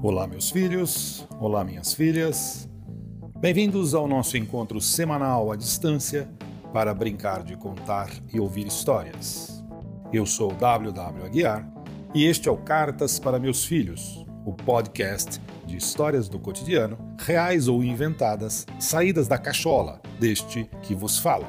Olá, meus filhos, olá, minhas filhas. Bem-vindos ao nosso encontro semanal à distância para brincar de contar e ouvir histórias. Eu sou WW Aguiar e este é o Cartas para Meus Filhos, o podcast de histórias do cotidiano, reais ou inventadas, saídas da cachola deste que vos fala.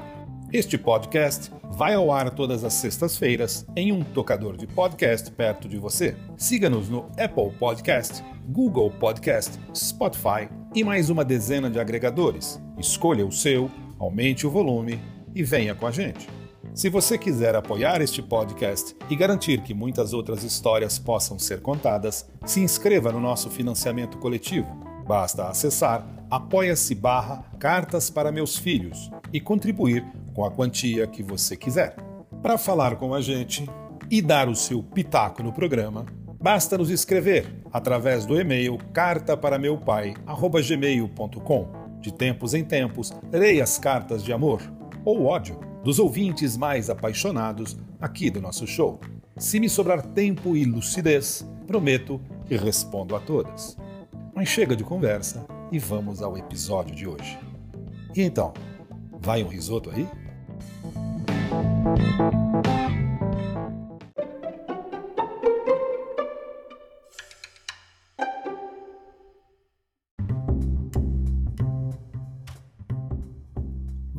Este podcast vai ao ar todas as sextas-feiras em um tocador de podcast perto de você. Siga-nos no Apple Podcast, Google Podcast, Spotify e mais uma dezena de agregadores. Escolha o seu, aumente o volume e venha com a gente. Se você quiser apoiar este podcast e garantir que muitas outras histórias possam ser contadas, se inscreva no nosso financiamento coletivo. Basta acessar apoia-se barra Cartas para Meus Filhos e contribuir com a quantia que você quiser. Para falar com a gente e dar o seu pitaco no programa, basta nos escrever através do e-mail cartaparameupai@gmail.com. De tempos em tempos, lerei as cartas de amor ou ódio dos ouvintes mais apaixonados aqui do nosso show. Se me sobrar tempo e lucidez, prometo que respondo a todas. Mas chega de conversa e vamos ao episódio de hoje. E então, vai um risoto aí?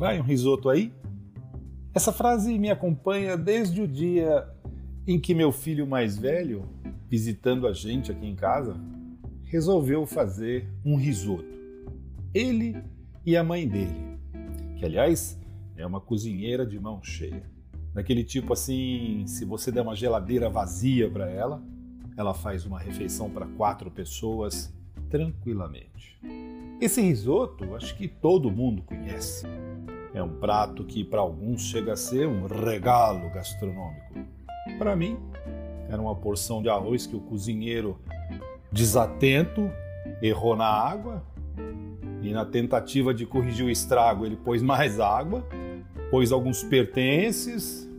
Vai um risoto aí? Essa frase me acompanha desde o dia em que meu filho mais velho, visitando a gente aqui em casa, resolveu fazer um risoto. Ele e a mãe dele, que aliás é uma cozinheira de mão cheia. Daquele tipo assim, se você der uma geladeira vazia para ela, ela faz uma refeição para quatro pessoas tranquilamente. Esse risoto, acho que todo mundo conhece. É um prato que para alguns chega a ser um regalo gastronômico. Para mim, era uma porção de arroz que o cozinheiro, desatento, errou na água e na tentativa de corrigir o estrago, ele pôs mais água, pôs alguns pertences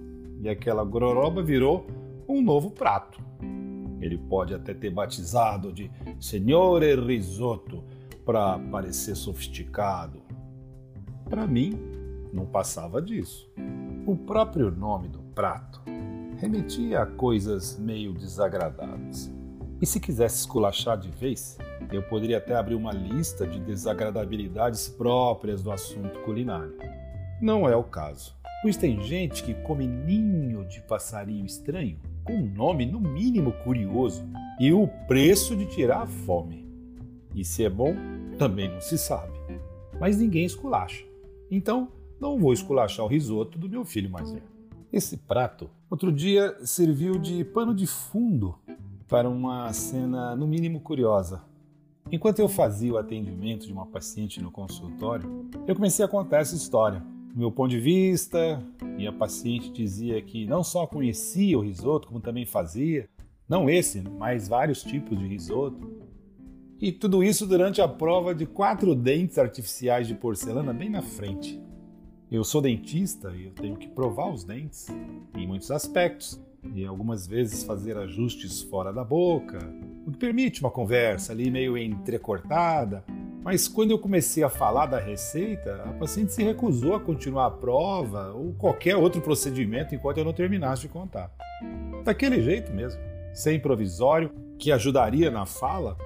e aquela gororoba virou um novo prato. Ele pode até ter batizado de Signore Risotto para parecer sofisticado. Para mim, não passava disso. O próprio nome do prato remetia a coisas meio desagradáveis. E se quisesse esculachar de vez, eu poderia até abrir uma lista de desagradabilidades próprias do assunto culinário. Não é o caso, pois tem gente que come ninho de passarinho estranho com um nome no mínimo curioso e o preço de tirar a fome. E se é bom, também não se sabe. Mas ninguém esculacha. Então, não vou esculachar o risoto do meu filho mais velho. Esse prato, outro dia, serviu de pano de fundo para uma cena no mínimo curiosa Enquanto eu fazia o atendimento de uma paciente no consultório, eu comecei a contar essa história. Do meu ponto de vista, e a paciente dizia que não só conhecia o risoto, como também fazia. Não esse, mas vários tipos de risoto. E tudo isso durante a prova de quatro dentes artificiais de porcelana bem na frente. Eu sou dentista e eu tenho que provar os dentes em muitos aspectos e algumas vezes fazer ajustes fora da boca, o que permite uma conversa ali meio entrecortada. Mas quando eu comecei a falar da receita, a paciente se recusou a continuar a prova ou qualquer outro procedimento enquanto eu não terminasse de contar. Daquele jeito mesmo, sem provisório, que ajudaria na fala,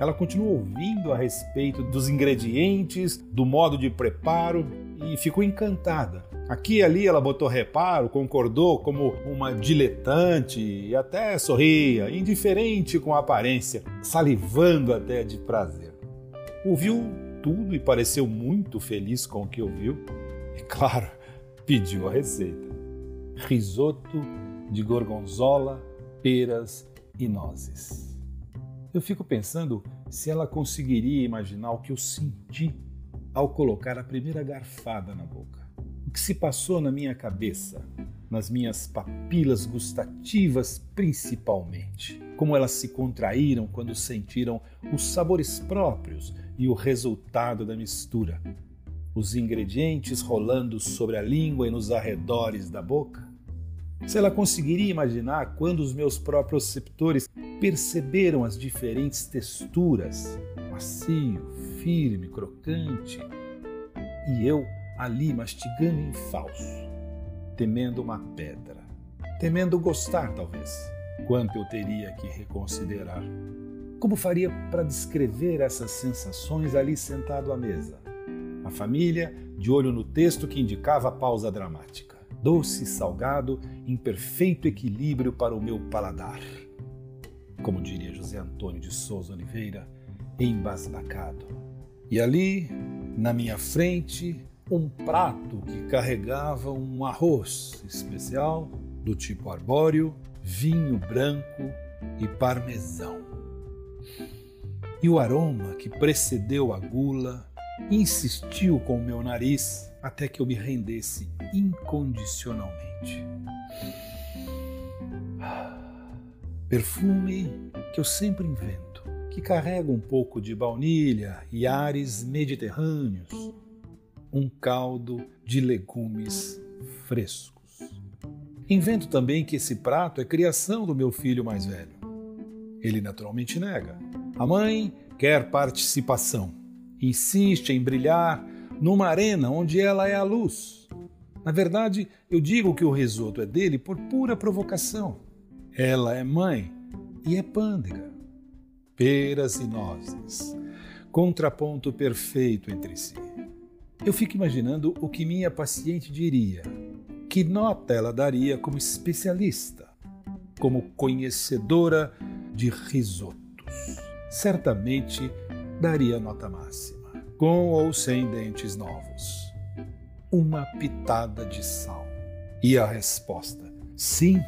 ela continuou ouvindo a respeito dos ingredientes, do modo de preparo e ficou encantada Aqui e ali ela botou reparo, concordou como uma diletante e até sorria, indiferente com a aparência, salivando até de prazer. Ouviu tudo e pareceu muito feliz com o que ouviu. E claro, pediu a receita. Risoto de gorgonzola, peras e nozes. Eu fico pensando se ela conseguiria imaginar o que eu senti ao colocar a primeira garfada na boca que se passou na minha cabeça, nas minhas papilas gustativas principalmente. Como elas se contraíram quando sentiram os sabores próprios e o resultado da mistura. Os ingredientes rolando sobre a língua e nos arredores da boca. Se ela conseguiria imaginar quando os meus próprios receptores perceberam as diferentes texturas, macio, firme, crocante, e eu ali mastigando em falso, temendo uma pedra, temendo gostar talvez. Quanto eu teria que reconsiderar. Como faria para descrever essas sensações ali sentado à mesa? A família, de olho no texto que indicava a pausa dramática. Doce e salgado, em perfeito equilíbrio para o meu paladar. Como diria José Antônio de Souza Oliveira, embasbacado. E ali, na minha frente, um prato que carregava um arroz especial do tipo arbóreo, vinho branco e parmesão. E o aroma que precedeu a gula insistiu com o meu nariz até que eu me rendesse incondicionalmente. Perfume que eu sempre invento, que carrega um pouco de baunilha e ares mediterrâneos, um caldo de legumes frescos. Invento também que esse prato é criação do meu filho mais velho. Ele naturalmente nega. A mãe quer participação, insiste em brilhar numa arena onde ela é a luz. Na verdade, eu digo que o risoto é dele por pura provocação. Ela é mãe e é pândega. Peras e nozes, contraponto perfeito entre si. Eu fico imaginando o que minha paciente diria que nota ela daria como especialista, como conhecedora de risotos? Certamente daria nota máxima, com ou sem dentes novos. Uma pitada de sal. E a resposta: sim,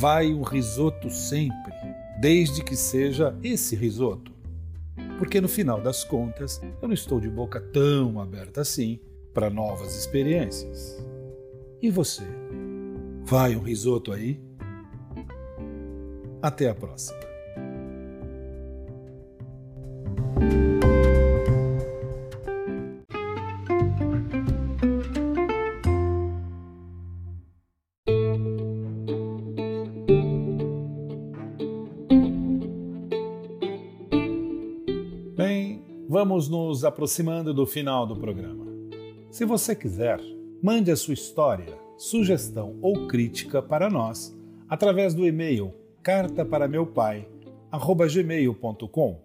vai um risoto sempre, desde que seja esse risoto. Porque no final das contas, eu não estou de boca tão aberta assim para novas experiências. E você? Vai um risoto aí? Até a próxima. Vamos nos aproximando do final do programa. Se você quiser, Mande a sua história, sugestão ou crítica para nós através do e-mail cartaparaMeuPai@gmail.com.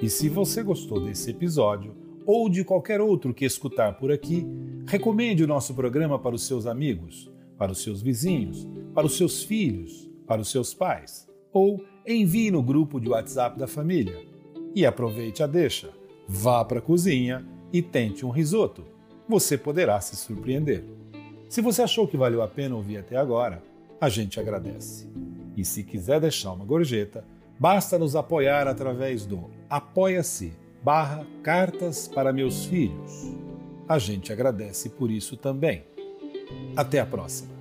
E se você gostou desse episódio ou de qualquer outro que escutar por aqui, recomende o nosso programa para os seus amigos, para os seus vizinhos, para os seus filhos, para os seus pais, ou envie no grupo de WhatsApp da família. E aproveite a deixa, vá para a cozinha e tente um risoto você poderá se surpreender. Se você achou que valeu a pena ouvir até agora, a gente agradece. E se quiser deixar uma gorjeta, basta nos apoiar através do apoia-se barra cartas para meus filhos. A gente agradece por isso também. Até a próxima!